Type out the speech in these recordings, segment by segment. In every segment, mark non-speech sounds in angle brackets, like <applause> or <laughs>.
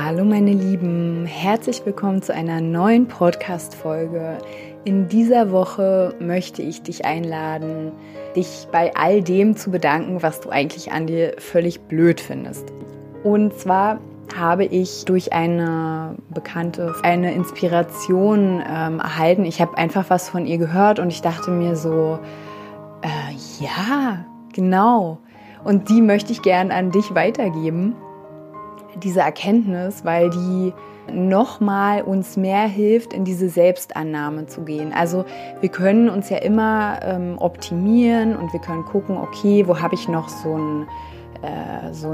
Hallo meine Lieben, herzlich willkommen zu einer neuen Podcast-Folge. In dieser Woche möchte ich dich einladen, dich bei all dem zu bedanken, was du eigentlich an dir völlig blöd findest. Und zwar habe ich durch eine Bekannte eine Inspiration ähm, erhalten. Ich habe einfach was von ihr gehört und ich dachte mir so, äh, ja, genau. Und die möchte ich gern an dich weitergeben diese Erkenntnis, weil die nochmal uns mehr hilft, in diese Selbstannahme zu gehen. Also wir können uns ja immer ähm, optimieren und wir können gucken, okay, wo habe ich noch so ein äh, so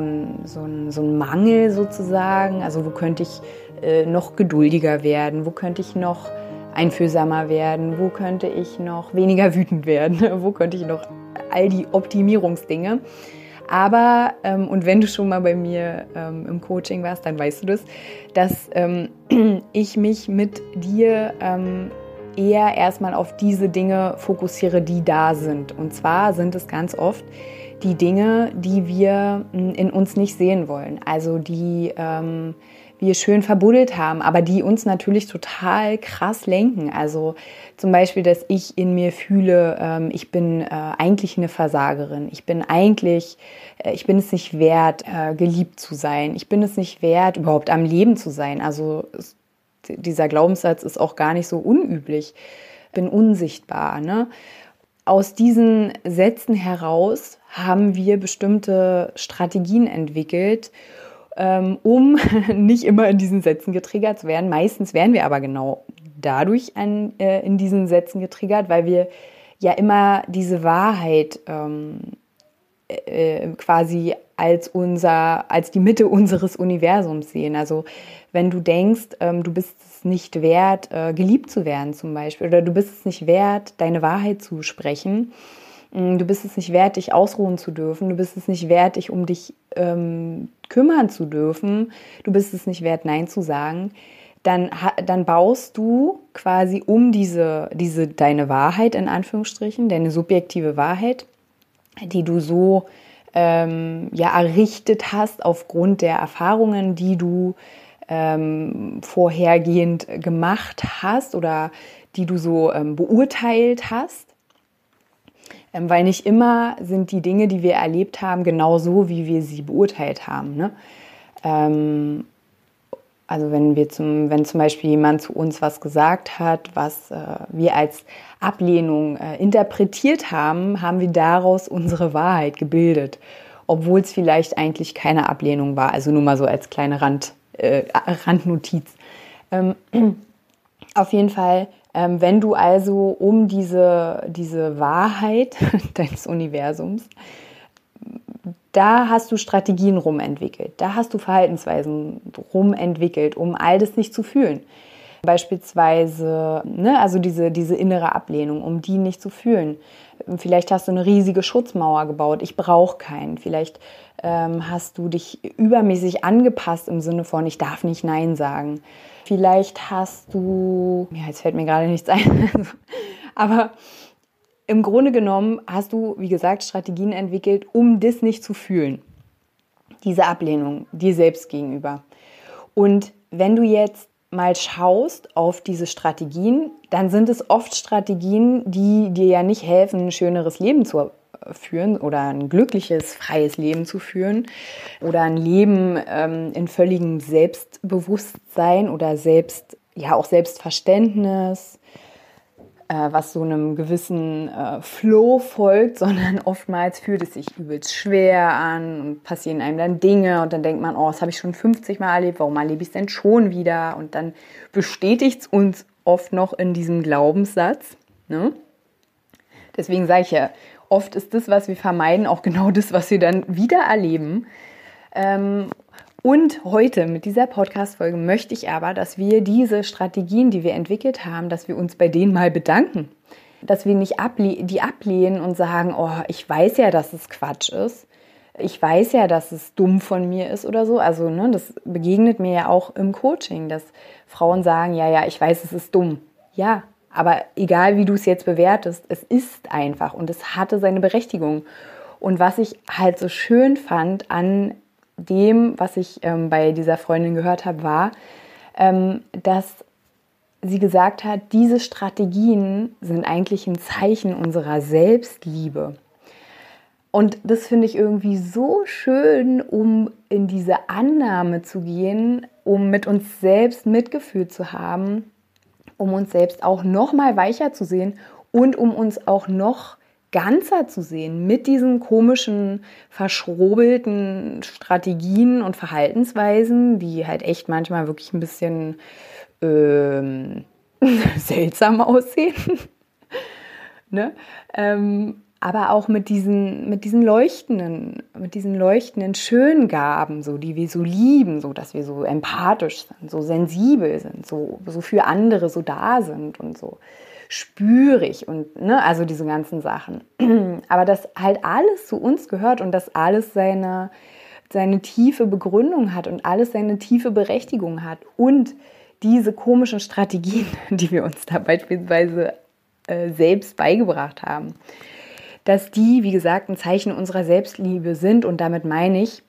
so, ein, so ein Mangel sozusagen. Also wo könnte ich äh, noch geduldiger werden? Wo könnte ich noch einfühlsamer werden? Wo könnte ich noch weniger wütend werden? <laughs> wo könnte ich noch all die Optimierungsdinge? Aber, ähm, und wenn du schon mal bei mir ähm, im Coaching warst, dann weißt du das, dass ähm, <clears throat> ich mich mit dir ähm, eher erstmal auf diese Dinge fokussiere, die da sind. Und zwar sind es ganz oft die Dinge, die wir hm, in uns nicht sehen wollen. Also die ähm, wir schön verbuddelt haben, aber die uns natürlich total krass lenken. Also zum Beispiel, dass ich in mir fühle, ähm, ich bin äh, eigentlich eine Versagerin. Ich bin eigentlich, äh, ich bin es nicht wert, äh, geliebt zu sein. Ich bin es nicht wert, überhaupt am Leben zu sein. Also es, dieser Glaubenssatz ist auch gar nicht so unüblich. Ich bin unsichtbar. Ne? Aus diesen Sätzen heraus haben wir bestimmte Strategien entwickelt, um <laughs> nicht immer in diesen Sätzen getriggert zu werden. Meistens werden wir aber genau dadurch an, äh, in diesen Sätzen getriggert, weil wir ja immer diese Wahrheit ähm, äh, äh, quasi als unser, als die Mitte unseres Universums sehen. Also wenn du denkst, ähm, du bist es nicht wert, äh, geliebt zu werden zum Beispiel, oder du bist es nicht wert, deine Wahrheit zu sprechen, du bist es nicht wert, dich ausruhen zu dürfen. Du bist es nicht wert, dich um dich ähm, kümmern zu dürfen. Du bist es nicht wert, Nein zu sagen. Dann, dann baust du quasi um diese, diese deine Wahrheit in Anführungsstrichen, deine subjektive Wahrheit, die du so ähm, ja errichtet hast aufgrund der Erfahrungen, die du ähm, vorhergehend gemacht hast oder die du so ähm, beurteilt hast weil nicht immer sind die Dinge, die wir erlebt haben, genau so, wie wir sie beurteilt haben. Ne? Ähm, also wenn wir zum, wenn zum Beispiel jemand zu uns was gesagt hat, was äh, wir als Ablehnung äh, interpretiert haben, haben wir daraus unsere Wahrheit gebildet, obwohl es vielleicht eigentlich keine Ablehnung war. Also nur mal so als kleine Rand, äh, Randnotiz. Ähm, auf jeden Fall ähm, wenn du also um diese, diese Wahrheit <laughs> deines Universums, da hast du Strategien rumentwickelt, da hast du Verhaltensweisen rumentwickelt, um all das nicht zu fühlen. Beispielsweise, ne, also diese, diese innere Ablehnung, um die nicht zu fühlen. Vielleicht hast du eine riesige Schutzmauer gebaut, ich brauche keinen. Vielleicht ähm, hast du dich übermäßig angepasst im Sinne von, ich darf nicht Nein sagen. Vielleicht hast du, ja, jetzt fällt mir gerade nichts ein, <laughs> aber im Grunde genommen hast du, wie gesagt, Strategien entwickelt, um das nicht zu fühlen. Diese Ablehnung dir selbst gegenüber. Und wenn du jetzt mal schaust auf diese Strategien, dann sind es oft Strategien, die dir ja nicht helfen, ein schöneres Leben zu führen oder ein glückliches, freies Leben zu führen oder ein Leben ähm, in völligem Selbstbewusstsein oder selbst, ja auch Selbstverständnis, äh, was so einem gewissen äh, Flow folgt, <laughs> sondern oftmals fühlt es sich übelst schwer an und passieren einem dann Dinge und dann denkt man, oh, das habe ich schon 50 Mal erlebt, warum erlebe ich es denn schon wieder? Und dann bestätigt es uns oft noch in diesem Glaubenssatz. Ne? Deswegen sage ich ja, oft ist das, was wir vermeiden, auch genau das, was wir dann wieder erleben. Ähm, Und heute mit dieser Podcast-Folge möchte ich aber, dass wir diese Strategien, die wir entwickelt haben, dass wir uns bei denen mal bedanken. Dass wir nicht able die ablehnen und sagen, oh, ich weiß ja, dass es Quatsch ist. Ich weiß ja, dass es dumm von mir ist oder so. Also, ne, das begegnet mir ja auch im Coaching, dass Frauen sagen, ja, ja, ich weiß, es ist dumm. Ja, aber egal wie du es jetzt bewertest, es ist einfach und es hatte seine Berechtigung. Und was ich halt so schön fand an dem, was ich ähm, bei dieser Freundin gehört habe, war, ähm, dass sie gesagt hat, diese Strategien sind eigentlich ein Zeichen unserer Selbstliebe. Und das finde ich irgendwie so schön, um in diese Annahme zu gehen, um mit uns selbst Mitgefühl zu haben, um uns selbst auch noch mal weicher zu sehen und um uns auch noch ganzer zu sehen mit diesen komischen, verschrobelten Strategien und Verhaltensweisen, die halt echt manchmal wirklich ein bisschen ähm, <laughs> seltsam aussehen. <laughs> ne? Ähm, aber auch mit diesen, mit diesen leuchtenden, mit diesen leuchtenden schönen Gaben, so, die wir so lieben, so, dass wir so empathisch sind, so sensibel sind, so, so für andere so da sind und so spürig und ne, also diese ganzen Sachen. <clears throat> Aber dass halt alles zu uns gehört und dass alles seine, seine tiefe Begründung hat und alles seine tiefe Berechtigung hat und diese komischen Strategien, <laughs> die wir uns da beispielsweise äh, selbst beigebracht haben, dass die, wie gesagt, ein Zeichen unserer Selbstliebe sind und damit meine ich,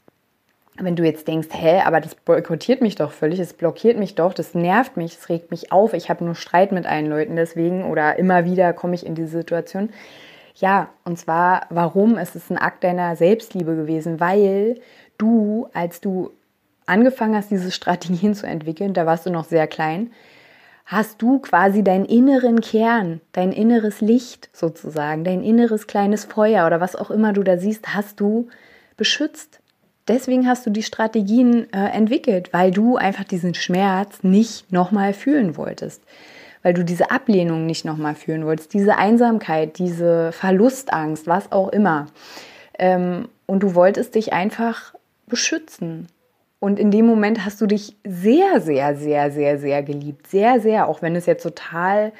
wenn du jetzt denkst, hä, aber das boykottiert mich doch völlig, es blockiert mich doch, das nervt mich, es regt mich auf, ich habe nur Streit mit allen Leuten deswegen oder immer wieder komme ich in diese Situation. Ja, und zwar, warum? Es ist ein Akt deiner Selbstliebe gewesen, weil du, als du angefangen hast, diese Strategien zu entwickeln, da warst du noch sehr klein, hast du quasi deinen inneren Kern, dein inneres Licht sozusagen, dein inneres kleines Feuer oder was auch immer du da siehst, hast du beschützt deswegen hast du die Strategien äh, entwickelt, weil du einfach diesen Schmerz nicht nochmal fühlen wolltest. Weil du diese Ablehnung nicht nochmal fühlen wolltest, diese Einsamkeit, diese Verlustangst, was auch immer. Ähm, und du wolltest dich einfach beschützen. Und in dem Moment hast du dich sehr, sehr, sehr, sehr, sehr geliebt. Sehr, sehr, auch wenn es jetzt total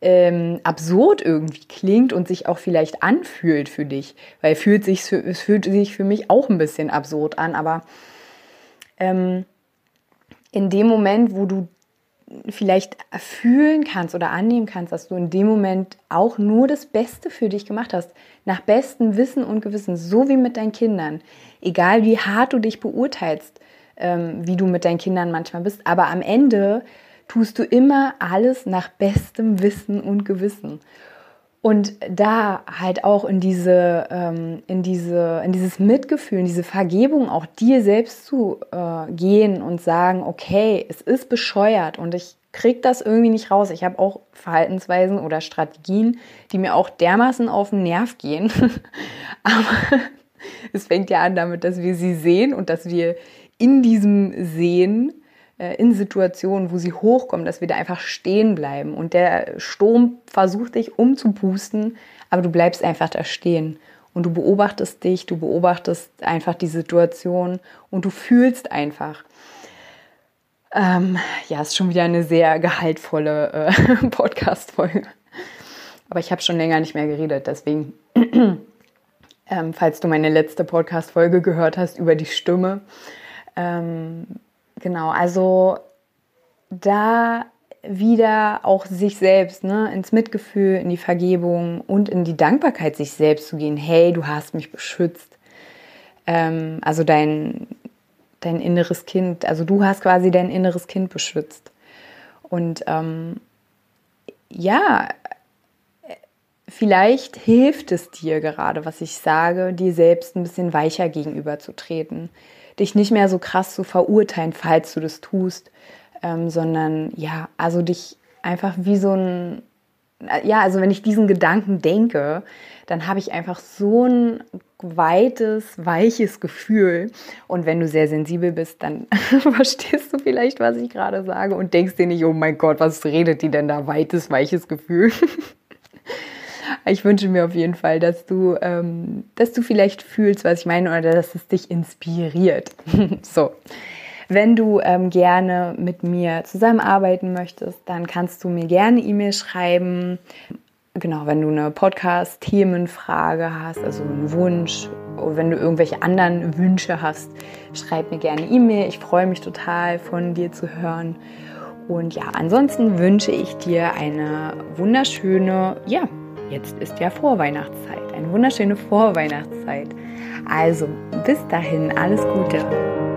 ähm, absurd irgendwie klingt und sich auch vielleicht anfühlt für dich, weil fühlt sich, es fühlt sich für mich auch ein bisschen absurd an, aber ähm, in dem Moment, wo du vielleicht fühlen kannst oder annehmen kannst, dass du in dem Moment auch nur das Beste für dich gemacht hast, nach bestem Wissen und Gewissen, so wie mit deinen Kindern, egal wie hart du dich beurteilst, ähm, wie du mit deinen Kindern manchmal bist, aber am Ende tust du immer alles nach bestem Wissen und Gewissen. Und da halt auch in diese, ähm, in diese, in dieses Mitgefühl, in diese Vergebung auch dir selbst zu äh, gehen und sagen, okay, es ist bescheuert und ich krieg das irgendwie nicht raus. Ich habe auch Verhaltensweisen oder Strategien, die mir auch dermaßen auf den Nerv gehen. <laughs> Aber es fängt ja an damit, dass wir sie sehen und dass wir in diesem Sehen äh, in Situationen, wo sie hochkommen, dass wir da einfach stehen bleiben. Und der Sturm versucht dich umzupusten, aber du bleibst einfach da stehen. Und du beobachtest dich, du beobachtest einfach die Situation und du fühlst einfach. Ähm, ja, ist schon wieder eine sehr gehaltvolle äh, <laughs> Podcast-Folge. Aber ich habe schon länger nicht mehr geredet, deswegen, <clears throat> ähm, falls du meine letzte Podcast-Folge gehört hast über die Stimme, ähm, Genau, also da wieder auch sich selbst ne, ins Mitgefühl, in die Vergebung und in die Dankbarkeit sich selbst zu gehen. Hey, du hast mich beschützt. Ähm, also dein, dein inneres Kind, also du hast quasi dein inneres Kind beschützt. Und ähm, ja, vielleicht hilft es dir gerade, was ich sage, dir selbst ein bisschen weicher gegenüberzutreten dich nicht mehr so krass zu verurteilen, falls du das tust, ähm, sondern ja, also dich einfach wie so ein, ja, also wenn ich diesen Gedanken denke, dann habe ich einfach so ein weites, weiches Gefühl. Und wenn du sehr sensibel bist, dann <laughs> verstehst du vielleicht, was ich gerade sage und denkst dir nicht, oh mein Gott, was redet die denn da? Weites, weiches Gefühl. <laughs> ich wünsche mir auf jeden Fall, dass du, ähm, dass du vielleicht fühlst, was ich meine, oder dass es dich inspiriert. <laughs> so. Wenn du ähm, gerne mit mir zusammenarbeiten möchtest, dann kannst du mir gerne E-Mail schreiben. Genau, wenn du eine Podcast-Themenfrage hast, also einen Wunsch, oder wenn du irgendwelche anderen Wünsche hast, schreib mir gerne E-Mail. Ich freue mich total, von dir zu hören. Und ja, ansonsten wünsche ich dir eine wunderschöne, ja, jetzt ist ja Vorweihnachtszeit, eine wunderschöne Vorweihnachtszeit. Also, bis dahin, alles Gute.